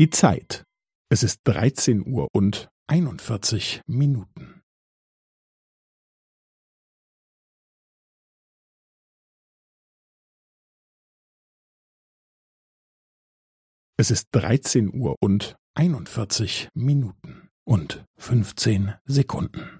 Die Zeit. Es ist 13 Uhr und 41 Minuten. Es ist 13 Uhr und 41 Minuten und 15 Sekunden.